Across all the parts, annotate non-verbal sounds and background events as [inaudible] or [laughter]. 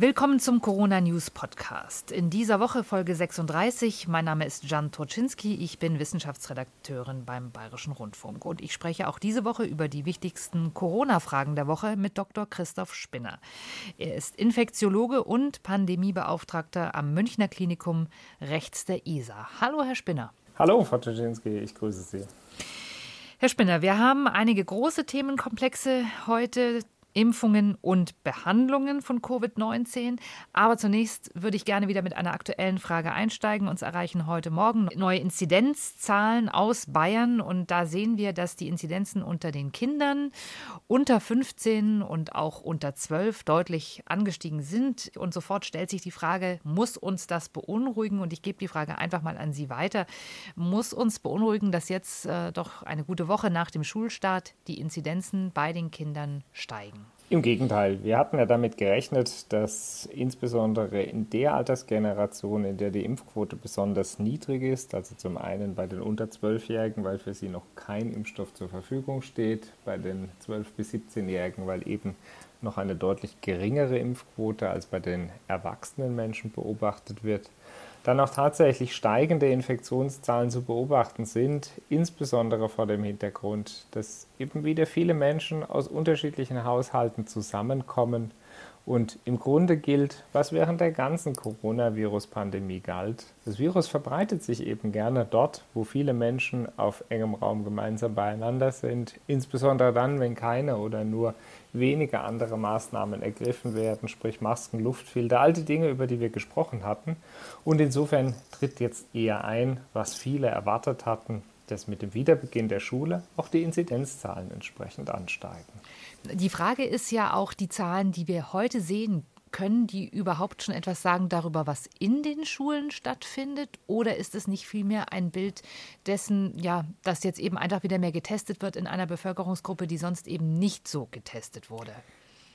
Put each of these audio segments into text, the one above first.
Willkommen zum Corona News Podcast. In dieser Woche Folge 36. Mein Name ist Jan Toczynski. Ich bin Wissenschaftsredakteurin beim Bayerischen Rundfunk. Und ich spreche auch diese Woche über die wichtigsten Corona-Fragen der Woche mit Dr. Christoph Spinner. Er ist Infektiologe und Pandemiebeauftragter am Münchner Klinikum rechts der ISA. Hallo, Herr Spinner. Hallo, Frau Toczynski. Ich grüße Sie. Herr Spinner, wir haben einige große Themenkomplexe heute. Impfungen und Behandlungen von Covid-19. Aber zunächst würde ich gerne wieder mit einer aktuellen Frage einsteigen. Uns erreichen heute Morgen neue Inzidenzzahlen aus Bayern und da sehen wir, dass die Inzidenzen unter den Kindern unter 15 und auch unter 12 deutlich angestiegen sind. Und sofort stellt sich die Frage, muss uns das beunruhigen? Und ich gebe die Frage einfach mal an Sie weiter. Muss uns beunruhigen, dass jetzt äh, doch eine gute Woche nach dem Schulstart die Inzidenzen bei den Kindern steigen? Im Gegenteil, wir hatten ja damit gerechnet, dass insbesondere in der Altersgeneration, in der die Impfquote besonders niedrig ist, also zum einen bei den unter 12-Jährigen, weil für sie noch kein Impfstoff zur Verfügung steht, bei den 12- bis 17-Jährigen, weil eben noch eine deutlich geringere Impfquote als bei den erwachsenen Menschen beobachtet wird, dann auch tatsächlich steigende Infektionszahlen zu beobachten sind, insbesondere vor dem Hintergrund, dass eben wieder viele Menschen aus unterschiedlichen Haushalten zusammenkommen und im Grunde gilt, was während der ganzen Coronavirus-Pandemie galt. Das Virus verbreitet sich eben gerne dort, wo viele Menschen auf engem Raum gemeinsam beieinander sind, insbesondere dann, wenn keine oder nur wenige andere Maßnahmen ergriffen werden, sprich Masken, Luftfilter, all die Dinge, über die wir gesprochen hatten. Und insofern tritt jetzt eher ein, was viele erwartet hatten, dass mit dem Wiederbeginn der Schule auch die Inzidenzzahlen entsprechend ansteigen. Die Frage ist ja auch die Zahlen, die wir heute sehen. Können die überhaupt schon etwas sagen darüber, was in den Schulen stattfindet? Oder ist es nicht vielmehr ein Bild dessen, ja, dass jetzt eben einfach wieder mehr getestet wird in einer Bevölkerungsgruppe, die sonst eben nicht so getestet wurde?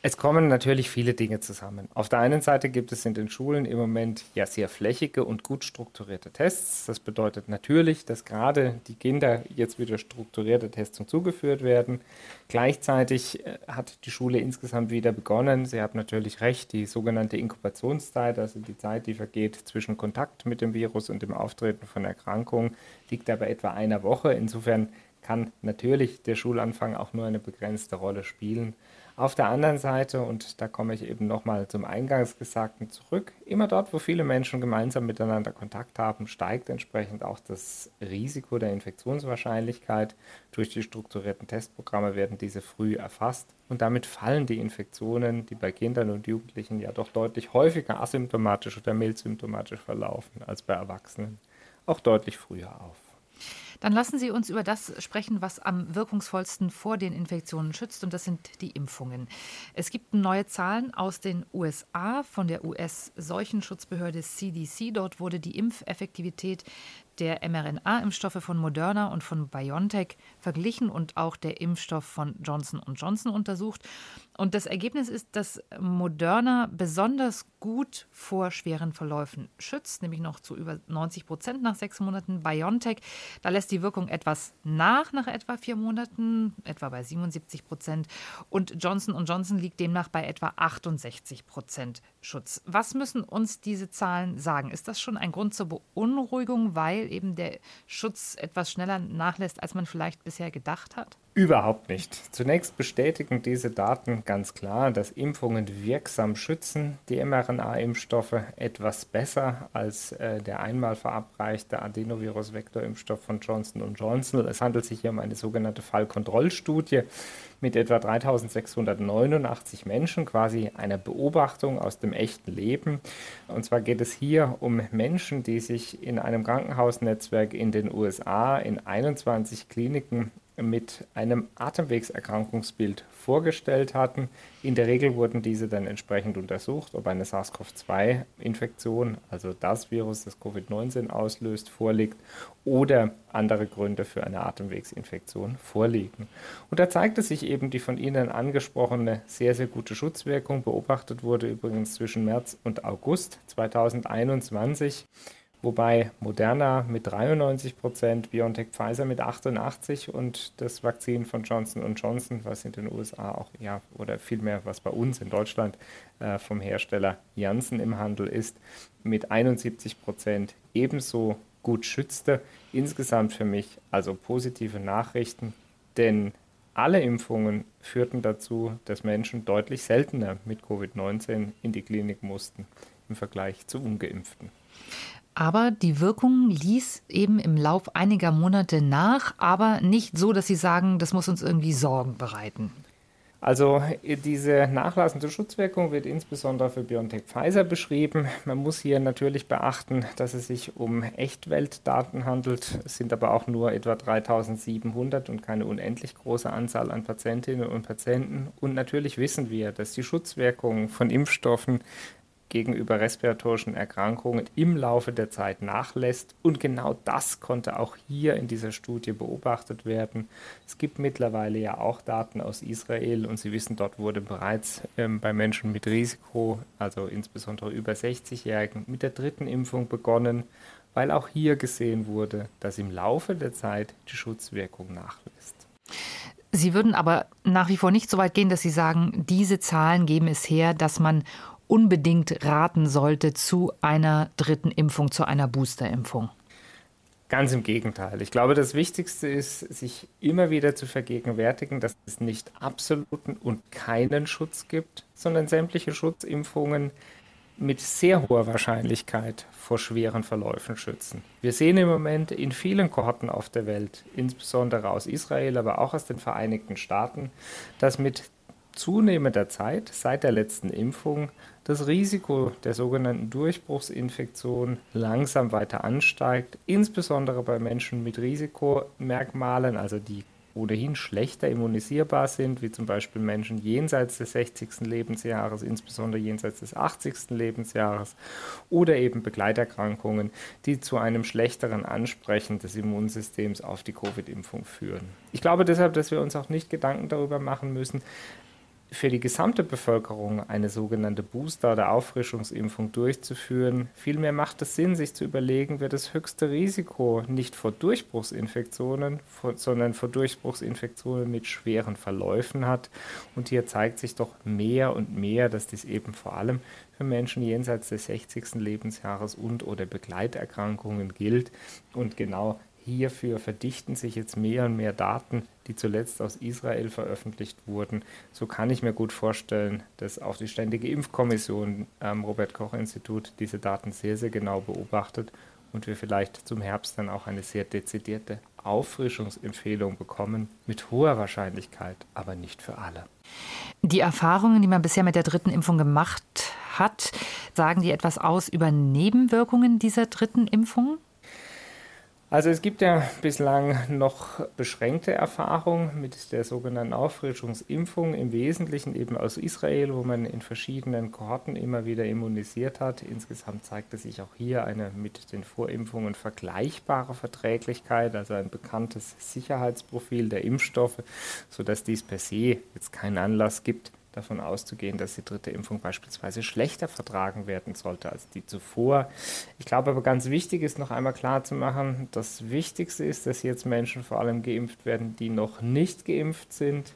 Es kommen natürlich viele Dinge zusammen. Auf der einen Seite gibt es in den Schulen im Moment ja sehr flächige und gut strukturierte Tests. Das bedeutet natürlich, dass gerade die Kinder jetzt wieder strukturierte Testung zugeführt werden. Gleichzeitig äh, hat die Schule insgesamt wieder begonnen. Sie haben natürlich recht, die sogenannte Inkubationszeit, also die Zeit, die vergeht zwischen Kontakt mit dem Virus und dem Auftreten von Erkrankungen, liegt aber etwa einer Woche. Insofern kann natürlich der Schulanfang auch nur eine begrenzte Rolle spielen. Auf der anderen Seite, und da komme ich eben nochmal zum Eingangsgesagten zurück, immer dort, wo viele Menschen gemeinsam miteinander Kontakt haben, steigt entsprechend auch das Risiko der Infektionswahrscheinlichkeit. Durch die strukturierten Testprogramme werden diese früh erfasst und damit fallen die Infektionen, die bei Kindern und Jugendlichen ja doch deutlich häufiger asymptomatisch oder mildsymptomatisch verlaufen als bei Erwachsenen, auch deutlich früher auf. Dann lassen Sie uns über das sprechen, was am wirkungsvollsten vor den Infektionen schützt, und das sind die Impfungen. Es gibt neue Zahlen aus den USA von der US-Seuchenschutzbehörde CDC. Dort wurde die Impfeffektivität der mRNA-Impfstoffe von Moderna und von BioNTech verglichen und auch der Impfstoff von Johnson Johnson untersucht. Und das Ergebnis ist, dass Moderna besonders gut vor schweren Verläufen schützt, nämlich noch zu über 90 Prozent nach sechs Monaten. BioNTech, da lässt die Wirkung etwas nach, nach etwa vier Monaten, etwa bei 77 Prozent. Und Johnson Johnson liegt demnach bei etwa 68 Prozent Schutz. Was müssen uns diese Zahlen sagen? Ist das schon ein Grund zur Beunruhigung, weil eben der Schutz etwas schneller nachlässt, als man vielleicht bisher gedacht hat? Überhaupt nicht. Zunächst bestätigen diese Daten ganz klar, dass Impfungen wirksam schützen. Die mRNA-Impfstoffe etwas besser als äh, der einmal verabreichte Adenovirus-Vektor-Impfstoff von Johnson Johnson. Es handelt sich hier um eine sogenannte Fallkontrollstudie mit etwa 3689 Menschen, quasi einer Beobachtung aus dem echten Leben. Und zwar geht es hier um Menschen, die sich in einem Krankenhausnetzwerk in den USA in 21 Kliniken mit einem Atemwegserkrankungsbild vorgestellt hatten. In der Regel wurden diese dann entsprechend untersucht, ob eine SARS-CoV-2-Infektion, also das Virus, das Covid-19 auslöst, vorliegt oder andere Gründe für eine Atemwegsinfektion vorliegen. Und da zeigte sich eben die von Ihnen angesprochene sehr, sehr gute Schutzwirkung. Beobachtet wurde übrigens zwischen März und August 2021. wobei Moderna mit 93 Prozent, BioNTech Pfizer mit 88 und das Vakzin von Johnson Johnson, was in den USA auch, ja, oder vielmehr was bei uns in Deutschland äh, vom Hersteller Janssen im Handel ist, mit 71 Prozent ebenso gut schützte. Insgesamt für mich also positive Nachrichten, denn alle Impfungen führten dazu, dass Menschen deutlich seltener mit Covid-19 in die Klinik mussten im Vergleich zu ungeimpften. Aber die Wirkung ließ eben im Lauf einiger Monate nach, aber nicht so, dass Sie sagen, das muss uns irgendwie Sorgen bereiten. Also diese nachlassende Schutzwirkung wird insbesondere für BioNTech Pfizer beschrieben. Man muss hier natürlich beachten, dass es sich um Echtweltdaten handelt. Es sind aber auch nur etwa 3700 und keine unendlich große Anzahl an Patientinnen und Patienten. Und natürlich wissen wir, dass die Schutzwirkung von Impfstoffen gegenüber respiratorischen Erkrankungen im Laufe der Zeit nachlässt. Und genau das konnte auch hier in dieser Studie beobachtet werden. Es gibt mittlerweile ja auch Daten aus Israel und Sie wissen, dort wurde bereits ähm, bei Menschen mit Risiko, also insbesondere über 60-Jährigen, mit der dritten Impfung begonnen, weil auch hier gesehen wurde, dass im Laufe der Zeit die Schutzwirkung nachlässt. Sie würden aber nach wie vor nicht so weit gehen, dass Sie sagen, diese Zahlen geben es her, dass man unbedingt raten sollte zu einer dritten Impfung, zu einer Boosterimpfung? Ganz im Gegenteil. Ich glaube, das Wichtigste ist, sich immer wieder zu vergegenwärtigen, dass es nicht absoluten und keinen Schutz gibt, sondern sämtliche Schutzimpfungen mit sehr hoher Wahrscheinlichkeit vor schweren Verläufen schützen. Wir sehen im Moment in vielen Kohorten auf der Welt, insbesondere aus Israel, aber auch aus den Vereinigten Staaten, dass mit zunehmender Zeit seit der letzten Impfung das Risiko der sogenannten Durchbruchsinfektion langsam weiter ansteigt, insbesondere bei Menschen mit Risikomerkmalen, also die ohnehin schlechter immunisierbar sind, wie zum Beispiel Menschen jenseits des 60. Lebensjahres, insbesondere jenseits des 80. Lebensjahres, oder eben Begleiterkrankungen, die zu einem schlechteren Ansprechen des Immunsystems auf die Covid-Impfung führen. Ich glaube deshalb, dass wir uns auch nicht Gedanken darüber machen müssen, für die gesamte Bevölkerung eine sogenannte Booster- oder Auffrischungsimpfung durchzuführen. Vielmehr macht es Sinn, sich zu überlegen, wer das höchste Risiko nicht vor Durchbruchsinfektionen, sondern vor Durchbruchsinfektionen mit schweren Verläufen hat. Und hier zeigt sich doch mehr und mehr, dass dies eben vor allem für Menschen jenseits des 60. Lebensjahres und oder Begleiterkrankungen gilt. Und genau Hierfür verdichten sich jetzt mehr und mehr Daten, die zuletzt aus Israel veröffentlicht wurden. So kann ich mir gut vorstellen, dass auch die Ständige Impfkommission am Robert Koch Institut diese Daten sehr, sehr genau beobachtet und wir vielleicht zum Herbst dann auch eine sehr dezidierte Auffrischungsempfehlung bekommen, mit hoher Wahrscheinlichkeit, aber nicht für alle. Die Erfahrungen, die man bisher mit der dritten Impfung gemacht hat, sagen die etwas aus über Nebenwirkungen dieser dritten Impfung? Also es gibt ja bislang noch beschränkte Erfahrungen mit der sogenannten Auffrischungsimpfung, im Wesentlichen eben aus Israel, wo man in verschiedenen Kohorten immer wieder immunisiert hat. Insgesamt zeigte sich auch hier eine mit den Vorimpfungen vergleichbare Verträglichkeit, also ein bekanntes Sicherheitsprofil der Impfstoffe, sodass dies per se jetzt keinen Anlass gibt, davon auszugehen, dass die dritte Impfung beispielsweise schlechter vertragen werden sollte als die zuvor. Ich glaube aber ganz wichtig ist noch einmal klar zu machen, das Wichtigste ist, dass jetzt Menschen vor allem geimpft werden, die noch nicht geimpft sind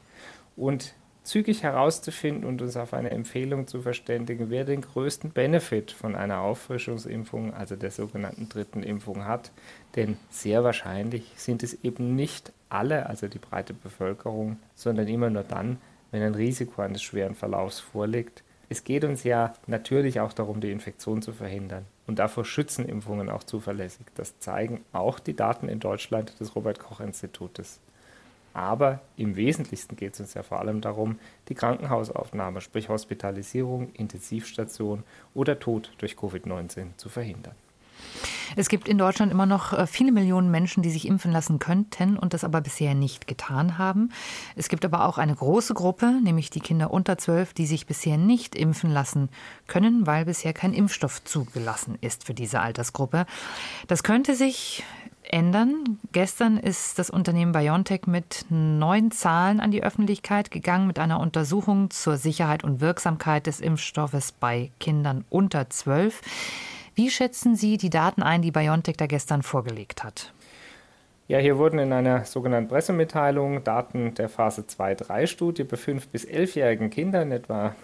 und zügig herauszufinden und uns auf eine Empfehlung zu verständigen, wer den größten Benefit von einer Auffrischungsimpfung, also der sogenannten dritten Impfung hat. Denn sehr wahrscheinlich sind es eben nicht alle, also die breite Bevölkerung, sondern immer nur dann, wenn ein Risiko eines schweren Verlaufs vorliegt. Es geht uns ja natürlich auch darum, die Infektion zu verhindern. Und davor schützen Impfungen auch zuverlässig. Das zeigen auch die Daten in Deutschland des Robert Koch Institutes. Aber im Wesentlichsten geht es uns ja vor allem darum, die Krankenhausaufnahme, sprich Hospitalisierung, Intensivstation oder Tod durch Covid-19 zu verhindern. Es gibt in Deutschland immer noch äh, viele Millionen Menschen, die sich impfen lassen könnten und das aber bisher nicht getan haben. Es gibt aber auch eine große Gruppe, nämlich die Kinder unter zwölf, die sich bisher nicht impfen lassen können, weil bisher kein Impfstoff zugelassen ist für diese Altersgruppe. Das könnte sich ändern. Gestern ist das Unternehmen BioNTech mit neuen Zahlen an die Öffentlichkeit gegangen, mit einer Untersuchung zur Sicherheit und Wirksamkeit des Impfstoffes bei Kindern unter zwölf. Wie schätzen Sie die Daten ein, die BioNTech da gestern vorgelegt hat? Ja, hier wurden in einer sogenannten Pressemitteilung Daten der Phase 2-3-Studie bei 5- bis 11-jährigen Kindern, etwa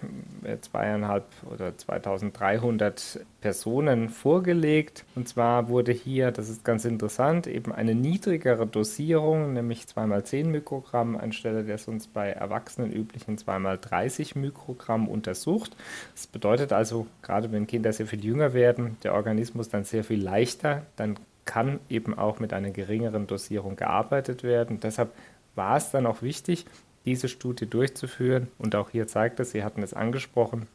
äh, zweieinhalb oder 2300 Personen vorgelegt. Und zwar wurde hier, das ist ganz interessant, eben eine niedrigere Dosierung, nämlich 2x10 Mikrogramm anstelle der sonst bei Erwachsenen üblichen 2x30 Mikrogramm untersucht. Das bedeutet also, gerade wenn Kinder sehr viel jünger werden, der Organismus dann sehr viel leichter, dann kann eben auch mit einer geringeren Dosierung gearbeitet werden. Deshalb war es dann auch wichtig, diese Studie durchzuführen. Und auch hier zeigt es, Sie hatten es angesprochen,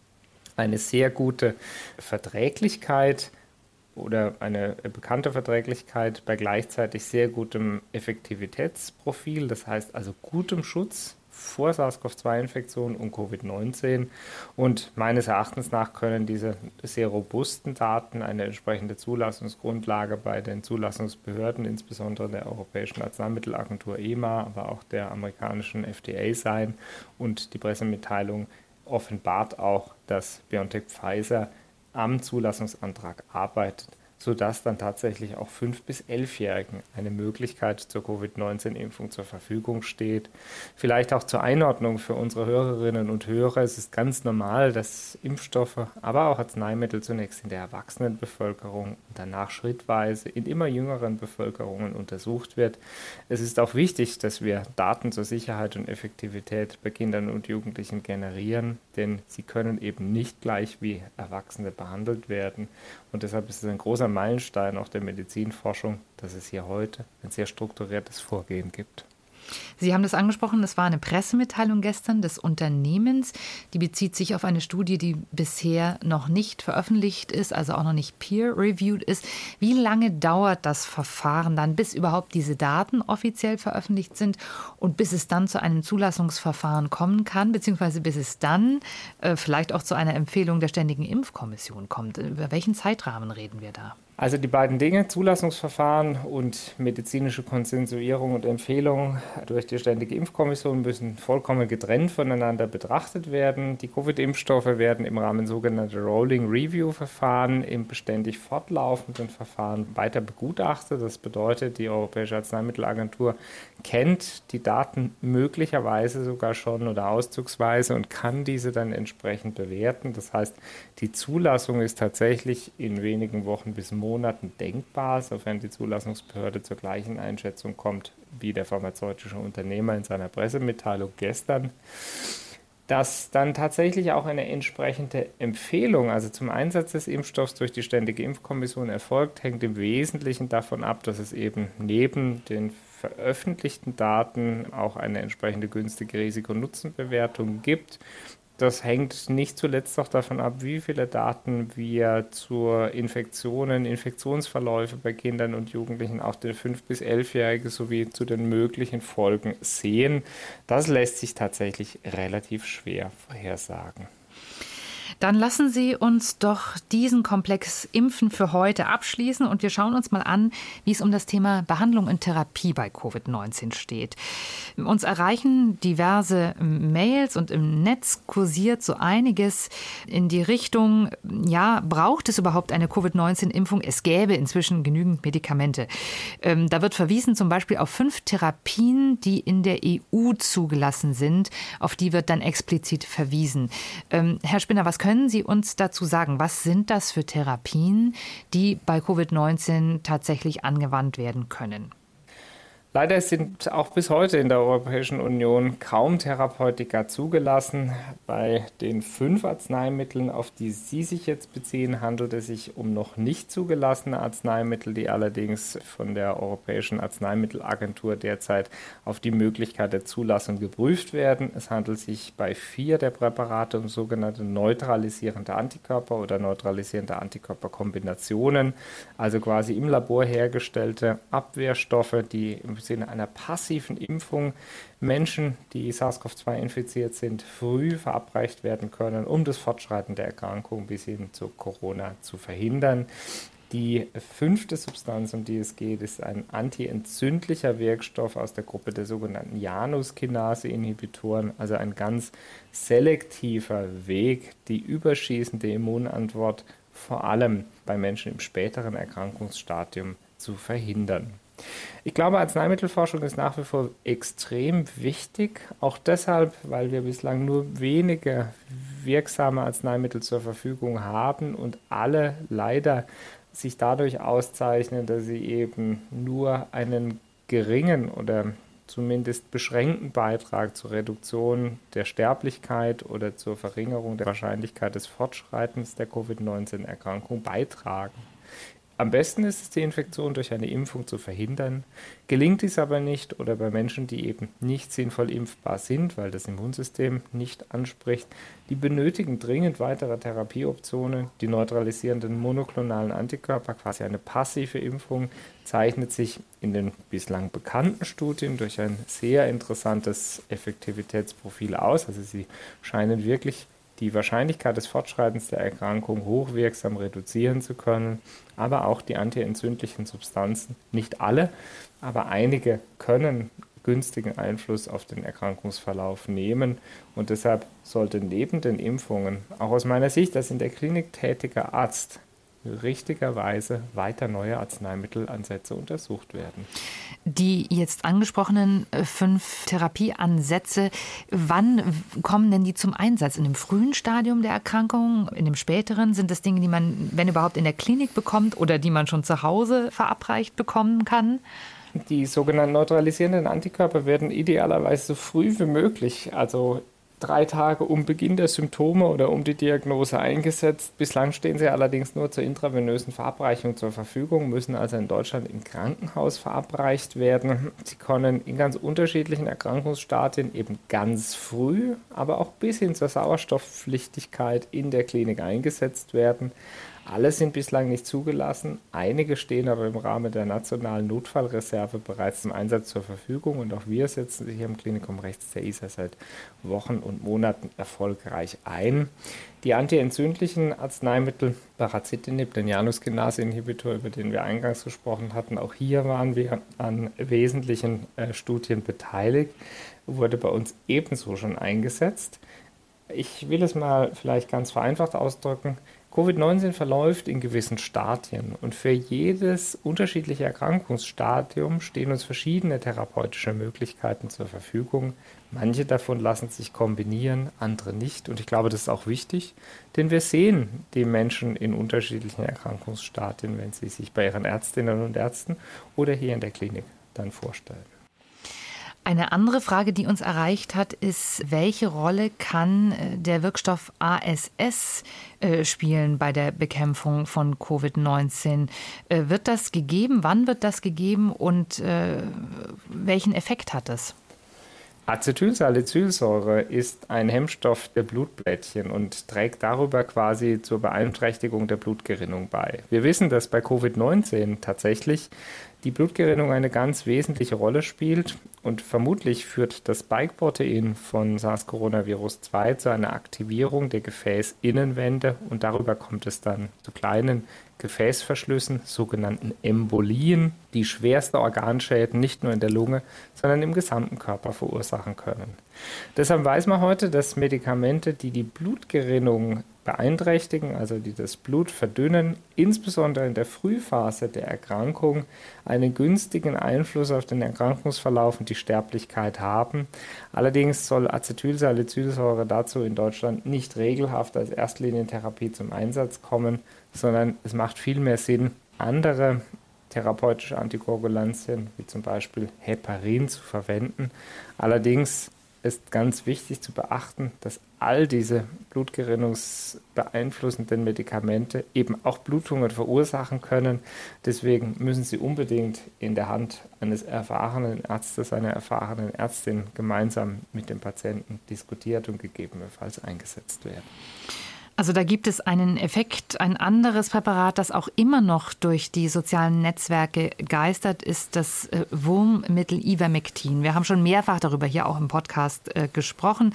eine sehr gute Verträglichkeit oder eine bekannte Verträglichkeit bei gleichzeitig sehr gutem Effektivitätsprofil, das heißt also gutem Schutz vor SARS-CoV-2-Infektion und Covid-19. Und meines Erachtens nach können diese sehr robusten Daten eine entsprechende Zulassungsgrundlage bei den Zulassungsbehörden, insbesondere der Europäischen Arzneimittelagentur EMA, aber auch der amerikanischen FDA sein. Und die Pressemitteilung offenbart auch, dass BioNTech Pfizer am Zulassungsantrag arbeitet sodass dann tatsächlich auch 5- bis 11-Jährigen eine Möglichkeit zur Covid-19-Impfung zur Verfügung steht. Vielleicht auch zur Einordnung für unsere Hörerinnen und Hörer. Es ist ganz normal, dass Impfstoffe, aber auch Arzneimittel zunächst in der Erwachsenenbevölkerung und danach schrittweise in immer jüngeren Bevölkerungen untersucht wird. Es ist auch wichtig, dass wir Daten zur Sicherheit und Effektivität bei Kindern und Jugendlichen generieren, denn sie können eben nicht gleich wie Erwachsene behandelt werden. Und deshalb ist es ein großer Meilenstein auch der Medizinforschung, dass es hier heute ein sehr strukturiertes Vorgehen gibt. Sie haben das angesprochen, das war eine Pressemitteilung gestern des Unternehmens. Die bezieht sich auf eine Studie, die bisher noch nicht veröffentlicht ist, also auch noch nicht peer-reviewed ist. Wie lange dauert das Verfahren dann, bis überhaupt diese Daten offiziell veröffentlicht sind und bis es dann zu einem Zulassungsverfahren kommen kann, beziehungsweise bis es dann äh, vielleicht auch zu einer Empfehlung der Ständigen Impfkommission kommt? Über welchen Zeitrahmen reden wir da? Also die beiden Dinge, Zulassungsverfahren und medizinische Konsensuierung und Empfehlung durch die Ständige Impfkommission müssen vollkommen getrennt voneinander betrachtet werden. Die Covid-Impfstoffe werden im Rahmen sogenannter Rolling Review-Verfahren im beständig fortlaufenden Verfahren weiter begutachtet. Das bedeutet, die Europäische Arzneimittelagentur kennt die Daten möglicherweise sogar schon oder auszugsweise und kann diese dann entsprechend bewerten. Das heißt, die Zulassung ist tatsächlich in wenigen Wochen bis Monaten Monaten denkbar, sofern die Zulassungsbehörde zur gleichen Einschätzung kommt wie der pharmazeutische Unternehmer in seiner Pressemitteilung gestern. Dass dann tatsächlich auch eine entsprechende Empfehlung, also zum Einsatz des Impfstoffs durch die Ständige Impfkommission erfolgt, hängt im Wesentlichen davon ab, dass es eben neben den veröffentlichten Daten auch eine entsprechende günstige Risiko-Nutzen-Bewertung gibt das hängt nicht zuletzt auch davon ab, wie viele Daten wir zur Infektionen, Infektionsverläufe bei Kindern und Jugendlichen, auch den 5- bis 11-Jährigen sowie zu den möglichen Folgen sehen. Das lässt sich tatsächlich relativ schwer vorhersagen. Dann lassen Sie uns doch diesen Komplex Impfen für heute abschließen und wir schauen uns mal an, wie es um das Thema Behandlung und Therapie bei Covid-19 steht. Uns erreichen diverse Mails und im Netz kursiert so einiges in die Richtung, ja, braucht es überhaupt eine Covid-19-Impfung? Es gäbe inzwischen genügend Medikamente. Ähm, da wird verwiesen zum Beispiel auf fünf Therapien, die in der EU zugelassen sind. Auf die wird dann explizit verwiesen. Ähm, Herr Spinner, was können können Sie uns dazu sagen, was sind das für Therapien, die bei Covid-19 tatsächlich angewandt werden können? Leider sind auch bis heute in der Europäischen Union kaum Therapeutika zugelassen. Bei den fünf Arzneimitteln, auf die Sie sich jetzt beziehen, handelt es sich um noch nicht zugelassene Arzneimittel, die allerdings von der Europäischen Arzneimittelagentur derzeit auf die Möglichkeit der Zulassung geprüft werden. Es handelt sich bei vier der Präparate um sogenannte neutralisierende Antikörper oder neutralisierende Antikörperkombinationen, also quasi im Labor hergestellte Abwehrstoffe, die im Sinne einer passiven Impfung Menschen, die SARS-CoV-2 infiziert sind, früh verabreicht werden können, um das Fortschreiten der Erkrankung bis hin zu Corona zu verhindern. Die fünfte Substanz, um die es geht, ist ein antientzündlicher Wirkstoff aus der Gruppe der sogenannten Janus-Kinase-Inhibitoren, also ein ganz selektiver Weg, die überschießende Immunantwort vor allem bei Menschen im späteren Erkrankungsstadium zu verhindern. Ich glaube, Arzneimittelforschung ist nach wie vor extrem wichtig, auch deshalb, weil wir bislang nur wenige wirksame Arzneimittel zur Verfügung haben und alle leider sich dadurch auszeichnen, dass sie eben nur einen geringen oder zumindest beschränkten Beitrag zur Reduktion der Sterblichkeit oder zur Verringerung der Wahrscheinlichkeit des Fortschreitens der Covid-19-Erkrankung beitragen. Am besten ist es, die Infektion durch eine Impfung zu verhindern. Gelingt dies aber nicht oder bei Menschen, die eben nicht sinnvoll impfbar sind, weil das Immunsystem nicht anspricht, die benötigen dringend weitere Therapieoptionen. Die neutralisierenden monoklonalen Antikörper, quasi eine passive Impfung, zeichnet sich in den bislang bekannten Studien durch ein sehr interessantes Effektivitätsprofil aus. Also sie scheinen wirklich die Wahrscheinlichkeit des Fortschreitens der Erkrankung hochwirksam reduzieren zu können, aber auch die antientzündlichen Substanzen, nicht alle, aber einige können günstigen Einfluss auf den Erkrankungsverlauf nehmen. Und deshalb sollte neben den Impfungen, auch aus meiner Sicht als in der Klinik tätiger Arzt, richtigerweise weiter neue Arzneimittelansätze untersucht werden. Die jetzt angesprochenen äh, fünf Therapieansätze, wann kommen denn die zum Einsatz? In dem frühen Stadium der Erkrankung, in dem späteren? Sind das Dinge, die man, wenn überhaupt, in der Klinik bekommt oder die man schon zu Hause verabreicht bekommen kann? Die sogenannten neutralisierenden Antikörper werden idealerweise so früh wie möglich, also drei Tage um Beginn der Symptome oder um die Diagnose eingesetzt. Bislang stehen sie allerdings nur zur intravenösen Verabreichung zur Verfügung, müssen also in Deutschland im Krankenhaus verabreicht werden. Sie können in ganz unterschiedlichen Erkrankungsstadien eben ganz früh, aber auch bis hin zur Sauerstoffpflichtigkeit in der Klinik eingesetzt werden. Alle sind bislang nicht zugelassen. Einige stehen aber im Rahmen der nationalen Notfallreserve bereits zum Einsatz zur Verfügung und auch wir setzen sie hier im Klinikum rechts der ISA seit Wochen und Monaten erfolgreich ein. Die antientzündlichen Arzneimittel Barazitinib, den Januskinase-Inhibitor, über den wir eingangs gesprochen hatten, auch hier waren wir an wesentlichen äh, Studien beteiligt, wurde bei uns ebenso schon eingesetzt. Ich will es mal vielleicht ganz vereinfacht ausdrücken. Covid-19 verläuft in gewissen Stadien und für jedes unterschiedliche Erkrankungsstadium stehen uns verschiedene therapeutische Möglichkeiten zur Verfügung. Manche davon lassen sich kombinieren, andere nicht. Und ich glaube, das ist auch wichtig, denn wir sehen die Menschen in unterschiedlichen Erkrankungsstadien, wenn sie sich bei ihren Ärztinnen und Ärzten oder hier in der Klinik dann vorstellen. Eine andere Frage, die uns erreicht hat, ist, welche Rolle kann äh, der Wirkstoff ASS äh, spielen bei der Bekämpfung von Covid-19? Äh, wird das gegeben? Wann wird das gegeben? Und welchen Effekt hat es? Acetylsalicylsäure ist ein Hemmstoff der Blutblättchen und trägt darüber quasi zur Beeinträchtigung der Blutgerinnung bei. Wir wissen, dass bei Covid-19 tatsächlich die Blutgerinnung eine ganz wesentliche Rolle spielt und vermutlich führt das Spike-Protein von SARS-Coronavirus-2 zu einer Aktivierung der Gefäßinnenwände und darüber kommt es dann zu kleinen Gefäßverschlüssen, sogenannten Embolien, die schwerste Organschäden nicht nur in der Lunge, sondern im gesamten Körper verursachen können. Deshalb weiß man heute, dass Medikamente, die die Blutgerinnung beeinträchtigen, also die das Blut verdünnen, insbesondere in der Frühphase der Erkrankung einen günstigen Einfluss auf den Erkrankungsverlauf und die Sterblichkeit haben. Allerdings soll Acetylsalicylsäure dazu in Deutschland nicht regelhaft als Erstlinientherapie zum Einsatz kommen, sondern es macht viel mehr Sinn, andere therapeutische Antikoagulantien, wie zum Beispiel Heparin, zu verwenden. Allerdings ist ganz wichtig zu beachten, dass all diese blutgerinnungsbeeinflussenden Medikamente eben auch Blutungen verursachen können. Deswegen müssen sie unbedingt in der Hand eines erfahrenen Arztes, einer erfahrenen Ärztin gemeinsam mit dem Patienten diskutiert und gegebenenfalls eingesetzt werden. Also da gibt es einen Effekt. Ein anderes Präparat, das auch immer noch durch die sozialen Netzwerke geistert, ist das äh, Wurmmittel Ivermectin. Wir haben schon mehrfach darüber hier auch im Podcast äh, gesprochen.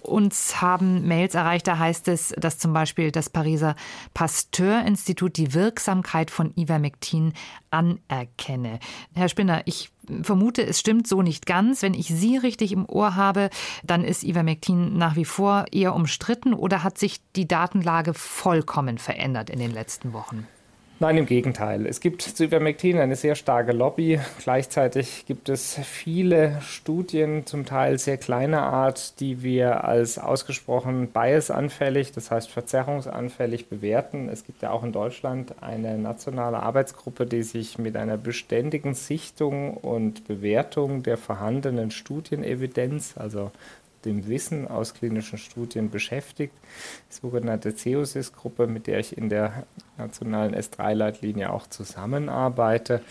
Uns haben Mails erreicht, da heißt es, dass zum Beispiel das Pariser Pasteur-Institut die Wirksamkeit von Ivermectin anerkenne. Herr Spinner, ich vermute, es stimmt so nicht ganz. Wenn ich Sie richtig im Ohr habe, dann ist Ivermectin nach wie vor eher umstritten oder hat sich die Datenlage vollkommen verändert in den letzten Wochen? Nein, im Gegenteil. Es gibt zu Ivermectin eine sehr starke Lobby. Gleichzeitig gibt es viele Studien, zum Teil sehr kleiner Art, die wir als ausgesprochen biasanfällig, das heißt verzerrungsanfällig bewerten. Es gibt ja auch in Deutschland eine nationale Arbeitsgruppe, die sich mit einer beständigen Sichtung und Bewertung der vorhandenen Studienevidenz, also dem Wissen aus klinischen Studien beschäftigt. Die sogenannte CEOSIS-Gruppe, mit der ich in der nationalen S3-Leitlinie auch zusammenarbeite.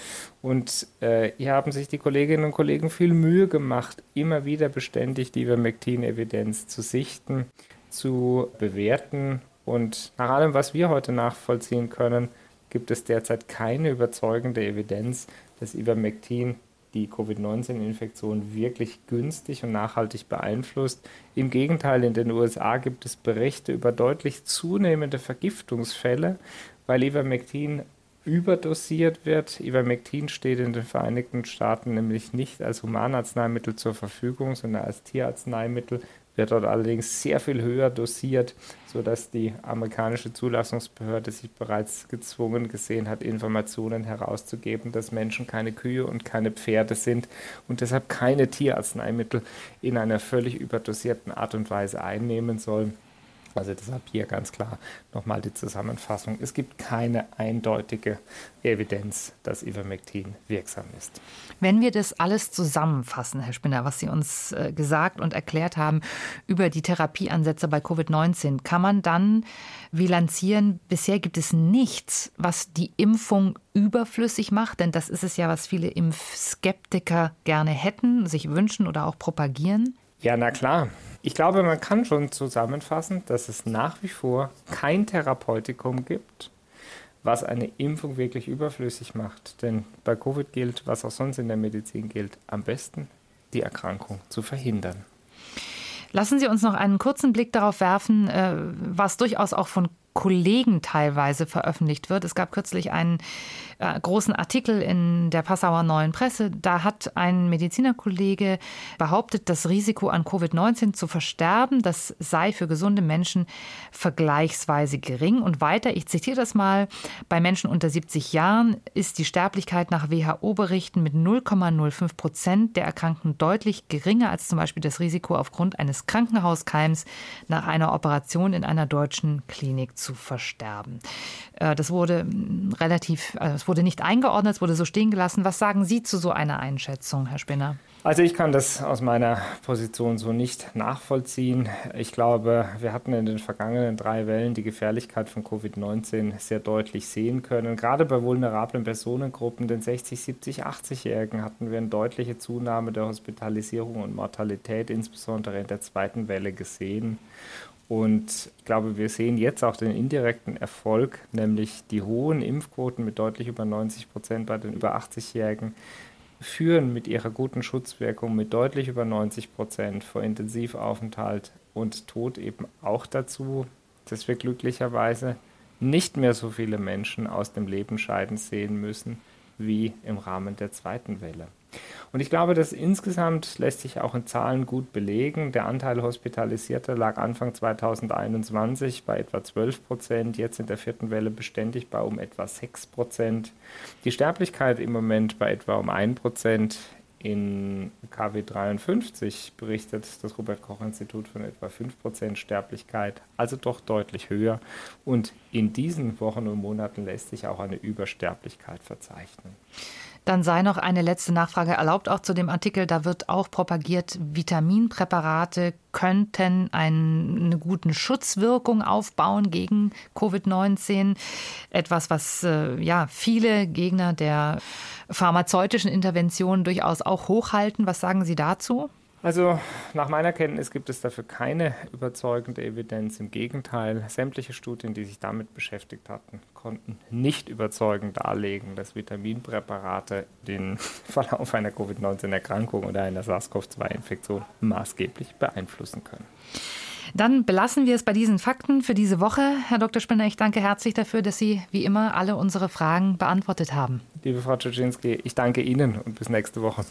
Und äh, hier haben sich die Kolleginnen und Kollegen viel Mühe gemacht, immer wieder beständig die Ivermectin-Evidenz zu sichten, zu bewerten. Und nach allem, was wir heute nachvollziehen können, gibt es derzeit keine überzeugende Evidenz, dass Ivermectin die Covid-19-Infektion wirklich günstig und nachhaltig beeinflusst. Im Gegenteil, in den USA gibt es Berichte über deutlich zunehmende Vergiftungsfälle, weil Ivermectin überdosiert wird. Ivermectin steht in den Vereinigten Staaten nämlich nicht als Humanarzneimittel zur Verfügung, sondern als Tierarzneimittel wird dort allerdings sehr viel höher dosiert, sodass die amerikanische Zulassungsbehörde sich bereits gezwungen gesehen hat, Informationen herauszugeben, dass Menschen keine Kühe und keine Pferde sind und deshalb keine Tierarzneimittel in einer völlig überdosierten Art und Weise einnehmen sollen. Also deshalb hier ganz klar nochmal die Zusammenfassung. Es gibt keine eindeutige Evidenz, dass Ivermectin wirksam ist. Wenn wir das alles zusammenfassen, Herr Spinner, was Sie uns äh, gesagt und erklärt haben über die Therapieansätze bei Covid-19, kann man dann bilanzieren, bisher gibt es nichts, was die Impfung überflüssig macht, denn das ist es ja, was viele Impfskeptiker gerne hätten, sich wünschen oder auch propagieren. Ja, na klar. Ich glaube, man kann schon zusammenfassen, dass es nach wie vor kein Therapeutikum gibt, was eine Impfung wirklich überflüssig macht. Denn bei Covid gilt, was auch sonst in der Medizin gilt, am besten die Erkrankung zu verhindern. Lassen Sie uns noch einen kurzen Blick darauf werfen, äh, was durchaus auch von Kollegen teilweise veröffentlicht wird. Es gab kürzlich einen äh, großen Artikel in der Passauer Neuen Presse. Da hat ein Medizinerkollege behauptet, das Risiko an Covid-19 zu versterben, das sei für gesunde Menschen vergleichsweise gering. Und weiter, ich zitiere das mal, bei Menschen unter 70 Jahren ist die Sterblichkeit nach WHO-Berichten mit 0,05 Prozent der Erkrankten deutlich geringer als zum Beispiel das Risiko aufgrund eines Krankenhauskeims nach einer Operation in einer deutschen Klinik zu versterben. Äh, das wurde mm, relativ, also wurde nicht eingeordnet, es wurde so stehen gelassen. Was sagen Sie zu so einer Einschätzung, Herr Spinner? Also ich kann das aus meiner Position so nicht nachvollziehen. Ich glaube, wir hatten in den vergangenen drei Wellen die Gefährlichkeit von Covid-19 sehr deutlich sehen können. Gerade bei vulnerablen Personengruppen, den 60, 70, 80-Jährigen, hatten wir eine deutliche Zunahme der Hospitalisierung und Mortalität, insbesondere in der zweiten Welle gesehen. Und ich glaube, wir sehen jetzt auch den indirekten Erfolg, nämlich die hohen Impfquoten mit deutlich über 90 Prozent bei den über 80-Jährigen führen mit ihrer guten Schutzwirkung mit deutlich über 90 Prozent vor Intensivaufenthalt und Tod eben auch dazu, dass wir glücklicherweise nicht mehr so viele Menschen aus dem Leben scheiden sehen müssen wie im Rahmen der zweiten Welle. Und ich glaube, das insgesamt lässt sich auch in Zahlen gut belegen. Der Anteil Hospitalisierter lag Anfang 2021 bei etwa 12 Prozent, jetzt in der vierten Welle beständig bei um etwa 6 Prozent. Die Sterblichkeit im Moment bei etwa um 1 Prozent. In KW 53 berichtet das Robert Koch Institut von etwa 5% Sterblichkeit, also doch deutlich höher. Und in diesen Wochen und Monaten lässt sich auch eine Übersterblichkeit verzeichnen. Dann sei noch eine letzte Nachfrage erlaubt, auch zu dem Artikel. Da wird auch propagiert, Vitaminpräparate könnten eine gute Schutzwirkung aufbauen gegen Covid-19. Etwas, was äh, ja viele Gegner der pharmazeutischen Intervention durchaus auch hochhalten. Was sagen Sie dazu? Also nach meiner Kenntnis gibt es dafür keine überzeugende Evidenz. Im Gegenteil, sämtliche Studien, die sich damit beschäftigt hatten, konnten nicht überzeugend darlegen, dass Vitaminpräparate den [laughs] Verlauf einer Covid-19-Erkrankung oder einer SARS-CoV-2-Infektion maßgeblich beeinflussen können. Dann belassen wir es bei diesen Fakten für diese Woche. Herr Dr. Spinner, ich danke herzlich dafür, dass Sie wie immer alle unsere Fragen beantwortet haben. Liebe Frau Czuczynski, ich danke Ihnen und bis nächste Woche.